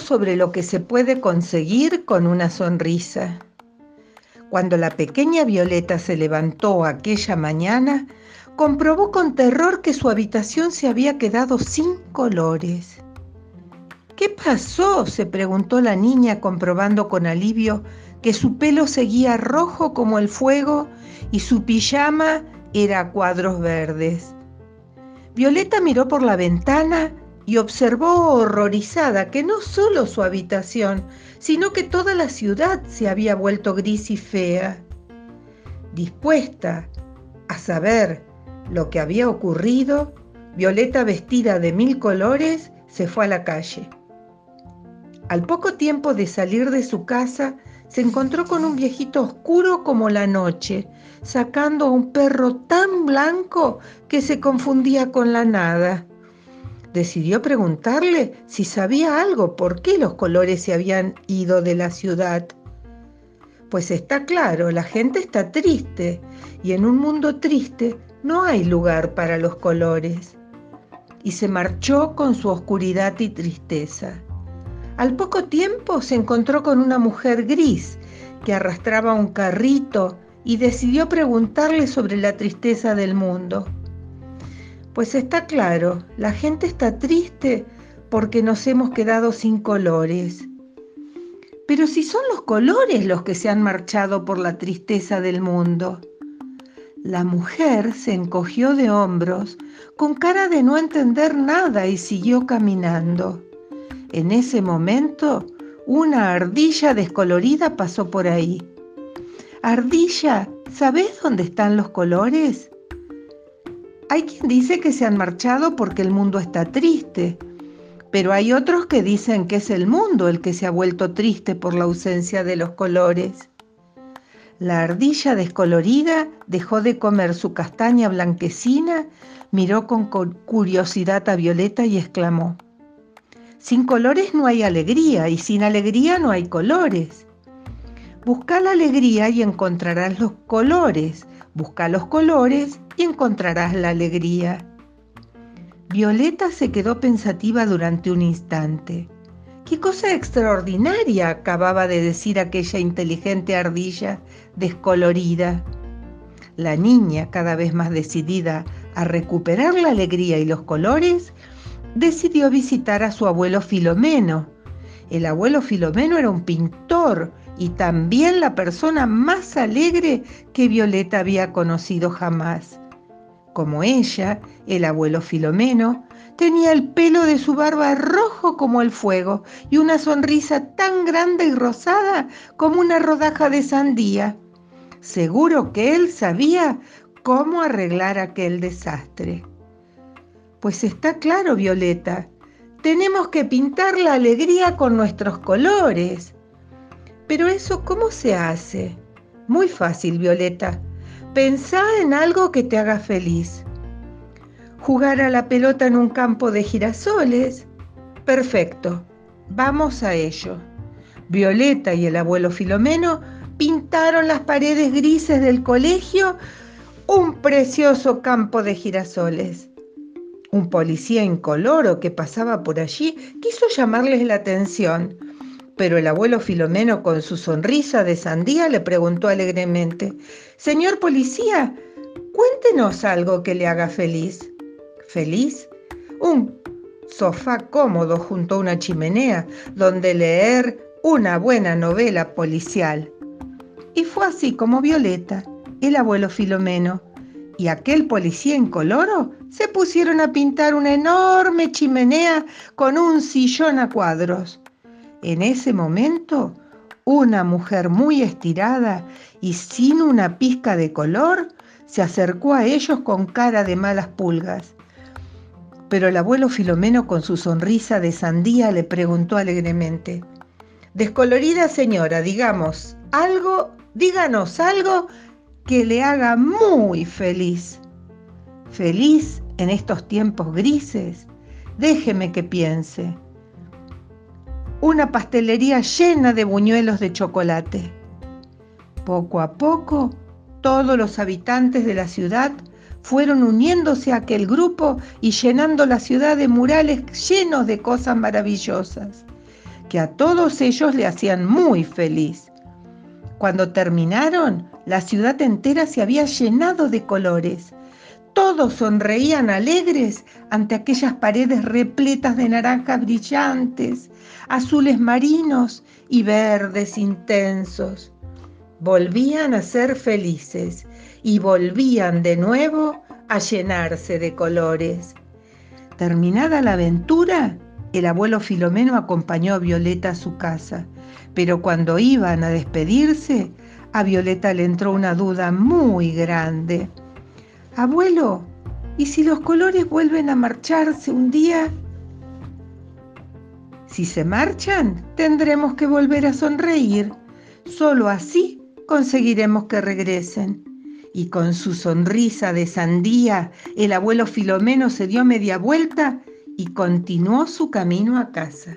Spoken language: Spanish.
sobre lo que se puede conseguir con una sonrisa. Cuando la pequeña Violeta se levantó aquella mañana, comprobó con terror que su habitación se había quedado sin colores. ¿Qué pasó? se preguntó la niña comprobando con alivio que su pelo seguía rojo como el fuego y su pijama era a cuadros verdes. Violeta miró por la ventana y observó horrorizada que no solo su habitación, sino que toda la ciudad se había vuelto gris y fea. Dispuesta a saber lo que había ocurrido, Violeta vestida de mil colores se fue a la calle. Al poco tiempo de salir de su casa, se encontró con un viejito oscuro como la noche, sacando a un perro tan blanco que se confundía con la nada. Decidió preguntarle si sabía algo, por qué los colores se habían ido de la ciudad. Pues está claro, la gente está triste y en un mundo triste no hay lugar para los colores. Y se marchó con su oscuridad y tristeza. Al poco tiempo se encontró con una mujer gris que arrastraba un carrito y decidió preguntarle sobre la tristeza del mundo. Pues está claro, la gente está triste porque nos hemos quedado sin colores. Pero si son los colores los que se han marchado por la tristeza del mundo. La mujer se encogió de hombros con cara de no entender nada y siguió caminando. En ese momento, una ardilla descolorida pasó por ahí. Ardilla, ¿sabes dónde están los colores? Hay quien dice que se han marchado porque el mundo está triste, pero hay otros que dicen que es el mundo el que se ha vuelto triste por la ausencia de los colores. La ardilla descolorida dejó de comer su castaña blanquecina, miró con curiosidad a Violeta y exclamó, sin colores no hay alegría y sin alegría no hay colores. Busca la alegría y encontrarás los colores. Busca los colores y encontrarás la alegría. Violeta se quedó pensativa durante un instante. ¿Qué cosa extraordinaria acababa de decir aquella inteligente ardilla descolorida? La niña, cada vez más decidida a recuperar la alegría y los colores, decidió visitar a su abuelo Filomeno. El abuelo Filomeno era un pintor y también la persona más alegre que Violeta había conocido jamás. Como ella, el abuelo Filomeno tenía el pelo de su barba rojo como el fuego y una sonrisa tan grande y rosada como una rodaja de sandía. Seguro que él sabía cómo arreglar aquel desastre. Pues está claro, Violeta, tenemos que pintar la alegría con nuestros colores. Pero eso, ¿cómo se hace? Muy fácil, Violeta. Pensá en algo que te haga feliz. Jugar a la pelota en un campo de girasoles. Perfecto. Vamos a ello. Violeta y el abuelo Filomeno pintaron las paredes grises del colegio un precioso campo de girasoles. Un policía incoloro que pasaba por allí quiso llamarles la atención, pero el abuelo Filomeno con su sonrisa de sandía le preguntó alegremente, Señor policía, cuéntenos algo que le haga feliz. ¿Feliz? Un sofá cómodo junto a una chimenea donde leer una buena novela policial. Y fue así como Violeta, el abuelo Filomeno, y aquel policía incoloro se pusieron a pintar una enorme chimenea con un sillón a cuadros. En ese momento, una mujer muy estirada y sin una pizca de color se acercó a ellos con cara de malas pulgas. Pero el abuelo Filomeno con su sonrisa de sandía le preguntó alegremente, Descolorida señora, digamos, algo, díganos algo que le haga muy feliz. Feliz en estos tiempos grises, déjeme que piense. Una pastelería llena de buñuelos de chocolate. Poco a poco, todos los habitantes de la ciudad fueron uniéndose a aquel grupo y llenando la ciudad de murales llenos de cosas maravillosas. que a todos ellos le hacían muy feliz. Cuando terminaron, la ciudad entera se había llenado de colores. Todos sonreían alegres ante aquellas paredes repletas de naranjas brillantes, azules marinos y verdes intensos. Volvían a ser felices y volvían de nuevo a llenarse de colores. Terminada la aventura, el abuelo Filomeno acompañó a Violeta a su casa, pero cuando iban a despedirse, a Violeta le entró una duda muy grande. Abuelo, ¿y si los colores vuelven a marcharse un día? Si se marchan, tendremos que volver a sonreír. Solo así conseguiremos que regresen. Y con su sonrisa de sandía, el abuelo Filomeno se dio media vuelta y continuó su camino a casa.